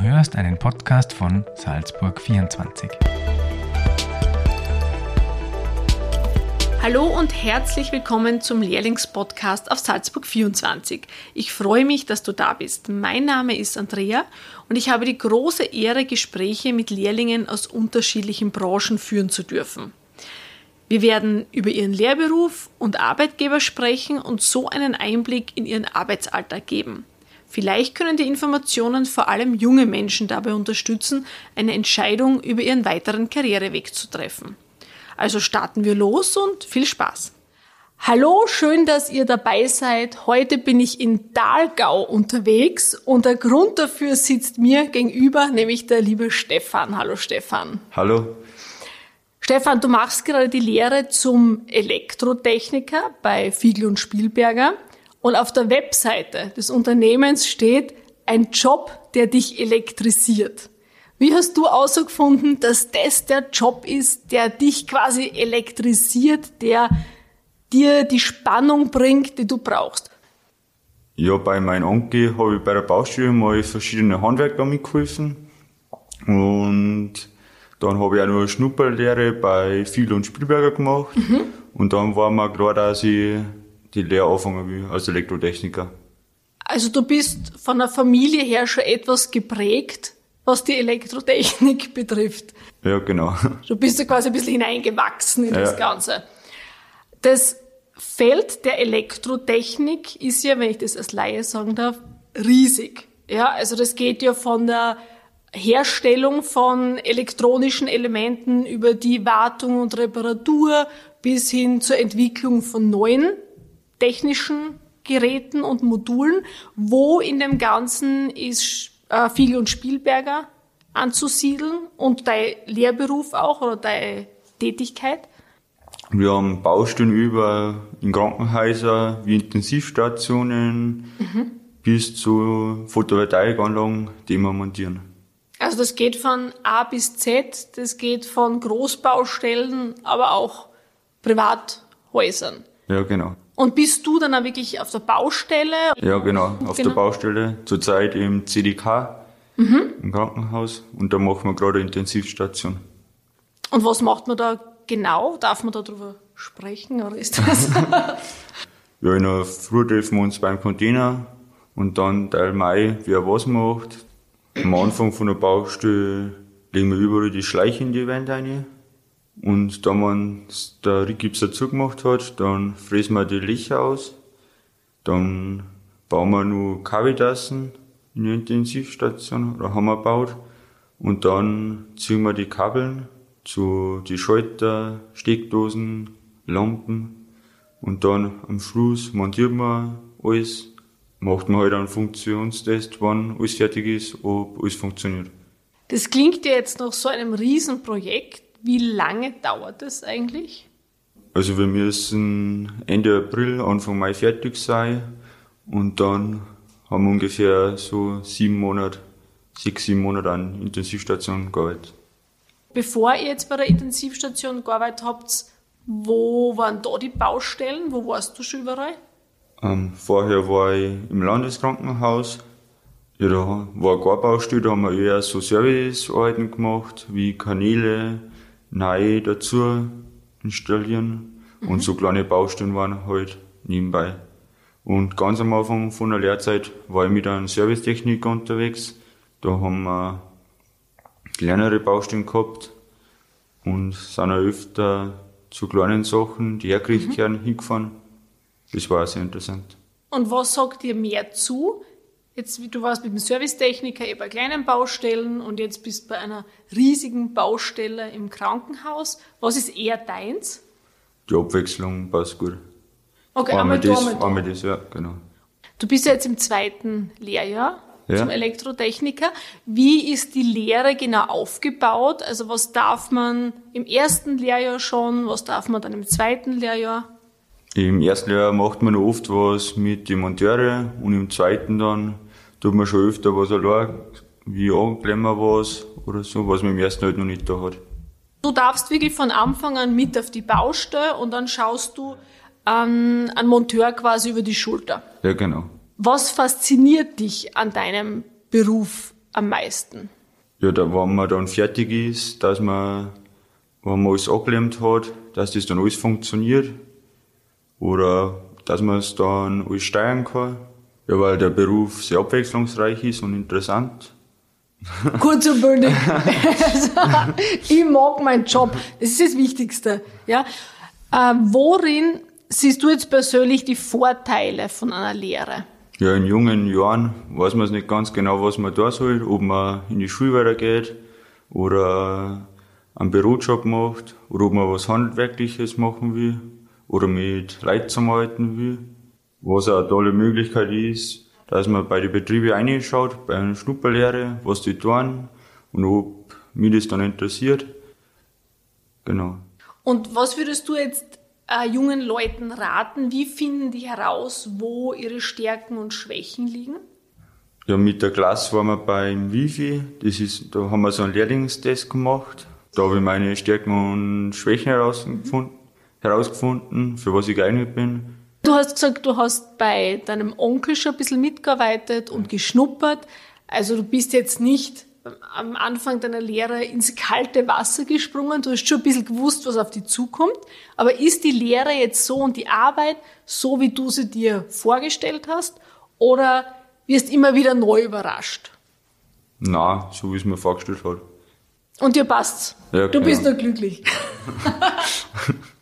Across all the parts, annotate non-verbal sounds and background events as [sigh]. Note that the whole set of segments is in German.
Du hörst einen Podcast von Salzburg 24. Hallo und herzlich willkommen zum Lehrlingspodcast auf Salzburg 24. Ich freue mich, dass du da bist. Mein Name ist Andrea und ich habe die große Ehre, Gespräche mit Lehrlingen aus unterschiedlichen Branchen führen zu dürfen. Wir werden über ihren Lehrberuf und Arbeitgeber sprechen und so einen Einblick in ihren Arbeitsalltag geben. Vielleicht können die Informationen vor allem junge Menschen dabei unterstützen, eine Entscheidung über ihren weiteren Karriereweg zu treffen. Also starten wir los und viel Spaß. Hallo, schön, dass ihr dabei seid. Heute bin ich in Dahlgau unterwegs und der Grund dafür sitzt mir gegenüber, nämlich der liebe Stefan. Hallo Stefan. Hallo. Stefan, du machst gerade die Lehre zum Elektrotechniker bei Fiegel und Spielberger und auf der Webseite des Unternehmens steht ein Job, der dich elektrisiert. Wie hast du herausgefunden, dass das der Job ist, der dich quasi elektrisiert, der dir die Spannung bringt, die du brauchst? Ja, bei meinem Onkel habe ich bei der Baustelle mal verschiedene Handwerker mitgeholfen und dann habe ich auch noch eine Schnupperlehre bei Viel und Spielberger gemacht. Mhm. Und dann war mir klar, dass ich die Lehre anfangen will als Elektrotechniker. Also du bist von der Familie her schon etwas geprägt, was die Elektrotechnik [laughs] betrifft. Ja, genau. Du bist ja quasi ein bisschen hineingewachsen in ja. das Ganze. Das Feld der Elektrotechnik ist ja, wenn ich das als Laie sagen darf, riesig. Ja, also das geht ja von der Herstellung von elektronischen Elementen über die Wartung und Reparatur bis hin zur Entwicklung von neuen technischen Geräten und Modulen. Wo in dem Ganzen ist äh, Fiegel und Spielberger anzusiedeln und dein Lehrberuf auch oder deine Tätigkeit? Wir haben Baustellen über in Krankenhäusern wie Intensivstationen mhm. bis zu Photovoltaikanlagen, die wir montieren. Also das geht von A bis Z, das geht von Großbaustellen, aber auch Privathäusern. Ja, genau. Und bist du dann auch wirklich auf der Baustelle? Ja, genau, auf genau. der Baustelle. Zurzeit im CDK, mhm. im Krankenhaus. Und da machen wir gerade eine Intensivstation. Und was macht man da genau? Darf man darüber sprechen oder ist das? [laughs] ja, in der Früh treffen wir uns beim Container und dann Teil Mai, wer was macht. Am Anfang von der Baustelle legen wir überall die Schleiche in die Wand rein. Und da man der Rigipser zugemacht hat, dann fräsen wir die Löcher aus. Dann bauen wir nur Kavitassen in die Intensivstation, oder haben wir gebaut. Und dann ziehen wir die Kabeln zu die Schalter, Steckdosen, Lampen. Und dann am Schluss montieren wir alles macht man halt einen Funktionstest, wann alles fertig ist, ob alles funktioniert. Das klingt ja jetzt nach so einem Riesenprojekt. Wie lange dauert das eigentlich? Also wir müssen Ende April, Anfang Mai fertig sein und dann haben wir ungefähr so sieben Monate, sechs, sieben Monate an Intensivstation gearbeitet. Bevor ihr jetzt bei der Intensivstation gearbeitet habt, wo waren da die Baustellen? Wo warst du schon überall? Ähm, vorher war ich im Landeskrankenhaus. Ja, da war keine Baustelle, da haben wir eher so Servicearbeiten gemacht, wie Kanäle neu dazu installieren. Mhm. Und so kleine Baustellen waren halt nebenbei. Und ganz am Anfang von der Lehrzeit war ich mit einem Servicetechniker unterwegs. Da haben wir kleinere Baustellen gehabt und sind auch öfter zu kleinen Sachen, die hergerichtet mhm. hingefahren. Das war sehr interessant. Und was sagt dir mehr zu? Jetzt, du warst mit dem Servicetechniker eh bei kleinen Baustellen und jetzt bist du bei einer riesigen Baustelle im Krankenhaus. Was ist eher deins? Die Abwechslung passt gut. Okay, einmal, einmal das, einmal, da. einmal das, ja, genau. Du bist ja jetzt im zweiten Lehrjahr ja. zum Elektrotechniker. Wie ist die Lehre genau aufgebaut? Also was darf man im ersten Lehrjahr schon, was darf man dann im zweiten Lehrjahr? Im ersten Jahr macht man oft was mit den Monteuren und im zweiten dann tut man schon öfter was allein, wie anklemmen was oder so, was man im ersten halt noch nicht da hat. Du darfst wirklich von Anfang an mit auf die Baustelle und dann schaust du an einen Monteur quasi über die Schulter. Ja, genau. Was fasziniert dich an deinem Beruf am meisten? Ja, da, wenn man dann fertig ist, dass man, wenn man alles angelernt hat, dass das dann alles funktioniert. Oder dass man es dann alles steuern kann. Ja, weil der Beruf sehr abwechslungsreich ist und interessant. [laughs] Kurz und bündig. also, ich mag meinen Job. Das ist das Wichtigste. Ja? Äh, worin siehst du jetzt persönlich die Vorteile von einer Lehre? Ja, in jungen Jahren weiß man es nicht ganz genau, was man da soll, ob man in die Schule weitergeht oder einen Bürojob macht oder ob man was Handwerkliches machen will oder mit Leuten zusammenarbeiten will. Was eine tolle Möglichkeit ist, dass man bei den Betrieben reinschaut, bei einer Schnupperlehre, was die tun und ob mich das dann interessiert. Genau. Und was würdest du jetzt äh, jungen Leuten raten? Wie finden die heraus, wo ihre Stärken und Schwächen liegen? Ja, mit der Klasse waren wir beim Wifi. Das ist, da haben wir so einen Lehrlingstest gemacht. Da habe ich meine Stärken und Schwächen herausgefunden, herausgefunden für was ich geeignet bin. Du hast gesagt, du hast bei deinem Onkel schon ein bisschen mitgearbeitet und geschnuppert. Also du bist jetzt nicht am Anfang deiner Lehre ins kalte Wasser gesprungen. Du hast schon ein bisschen gewusst, was auf dich zukommt. Aber ist die Lehre jetzt so und die Arbeit so, wie du sie dir vorgestellt hast? Oder wirst immer wieder neu überrascht? Na, so wie es mir vorgestellt hat. Und dir passt's. Ja, du genau. bist nur glücklich. [laughs]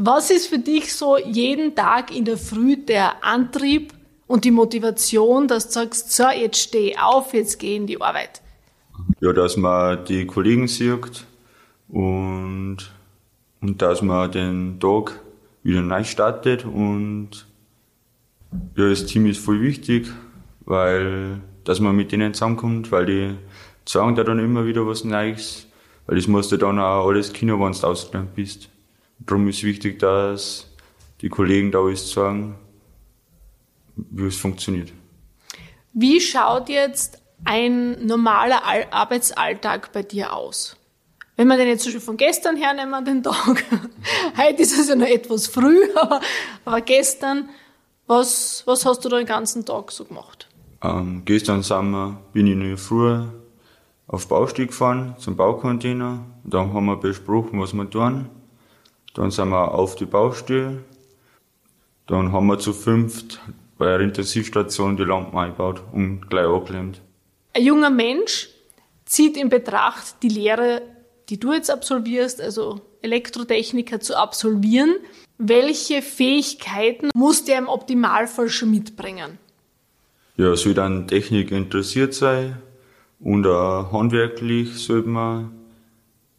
Was ist für dich so jeden Tag in der Früh der Antrieb und die Motivation, dass du sagst, so, jetzt steh auf, jetzt geh in die Arbeit? Ja, dass man die Kollegen sieht und, und dass man den Tag wieder neu startet und ja, das Team ist voll wichtig, weil, dass man mit denen zusammenkommt, weil die sagen da dann immer wieder was Neues, weil das musst du dann auch alles Kino, wenn du ausgelernt bist. Darum ist wichtig, dass die Kollegen da alles sagen, wie es funktioniert. Wie schaut jetzt ein normaler Al Arbeitsalltag bei dir aus? Wenn wir den jetzt zum Beispiel von gestern hernehmen, den Tag, [laughs] heute ist es ja noch etwas früh, [laughs] aber, aber gestern, was, was hast du da den ganzen Tag so gemacht? Ähm, gestern sind wir, bin ich in der Früh auf Baustelle gefahren, zum Baucontainer. Dann haben wir besprochen, was wir tun. Dann sind wir auf die Baustelle. Dann haben wir zu fünft bei der Intensivstation die Lampen eingebaut und gleich angeklemmt. Ein junger Mensch zieht in Betracht, die Lehre, die du jetzt absolvierst, also Elektrotechniker zu absolvieren. Welche Fähigkeiten muss der im Optimalfall schon mitbringen? Ja, soll dann Technik interessiert sein und auch handwerklich sollte man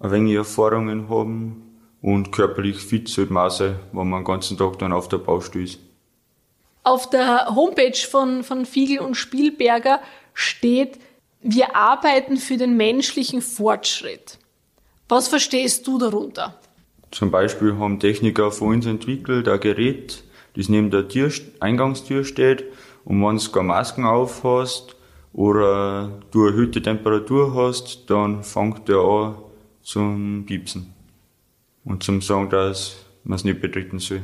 ein wenig Erfahrungen haben und körperlich fit sollte man sein, wenn man den ganzen Tag dann auf der Baustelle ist. Auf der Homepage von, von Fiegel und Spielberger steht, wir arbeiten für den menschlichen Fortschritt. Was verstehst du darunter? Zum Beispiel haben Techniker von uns entwickelt ein Gerät, das neben der Tür, Eingangstür steht und wenn du keine Masken aufhast oder du eine erhöhte Temperatur hast, dann fängt der an zum Piepsen und zum sagen, dass man es nicht betreten soll.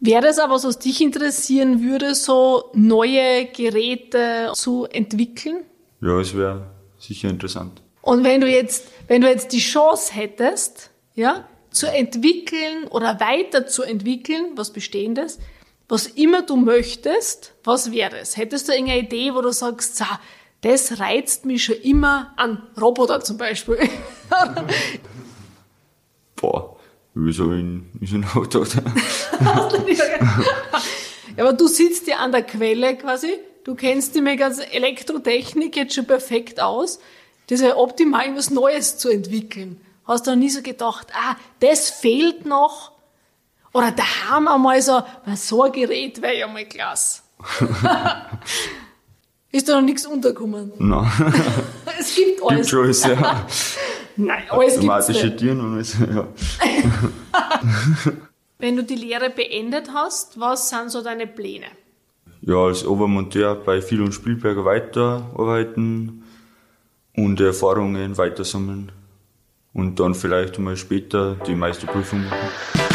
Wäre das aber was, was dich interessieren würde, so neue Geräte zu entwickeln? Ja, es wäre sicher interessant. Und wenn du jetzt, wenn du jetzt die Chance hättest, ja, zu entwickeln oder weiter zu entwickeln, was Bestehendes, was immer du möchtest, was wäre es? Hättest du irgendeine Idee, wo du sagst, so, das reizt mich schon immer an Roboter zum Beispiel? [laughs] [laughs] Boah, wieso in, in so ein Auto? ja, aber du sitzt ja an der Quelle quasi, du kennst die mit ganze Elektrotechnik jetzt schon perfekt aus. Das ist ja optimal, was Neues zu entwickeln. Hast du noch nie so gedacht, ah, das fehlt noch? Oder da haben wir mal so, so ein Gerät wäre ja mal klasse. [laughs] ist da noch nichts untergekommen? Nein. [laughs] es gibt alles. Gibt schon ja. [laughs] Nein, alles gibt's nicht. Türen und alles, ja. [laughs] Wenn du die Lehre beendet hast, was sind so deine Pläne? ja, als Obermonteur bei Viel und Spielberger weiterarbeiten und Erfahrungen weitersammeln und dann vielleicht mal später die Meisterprüfung machen.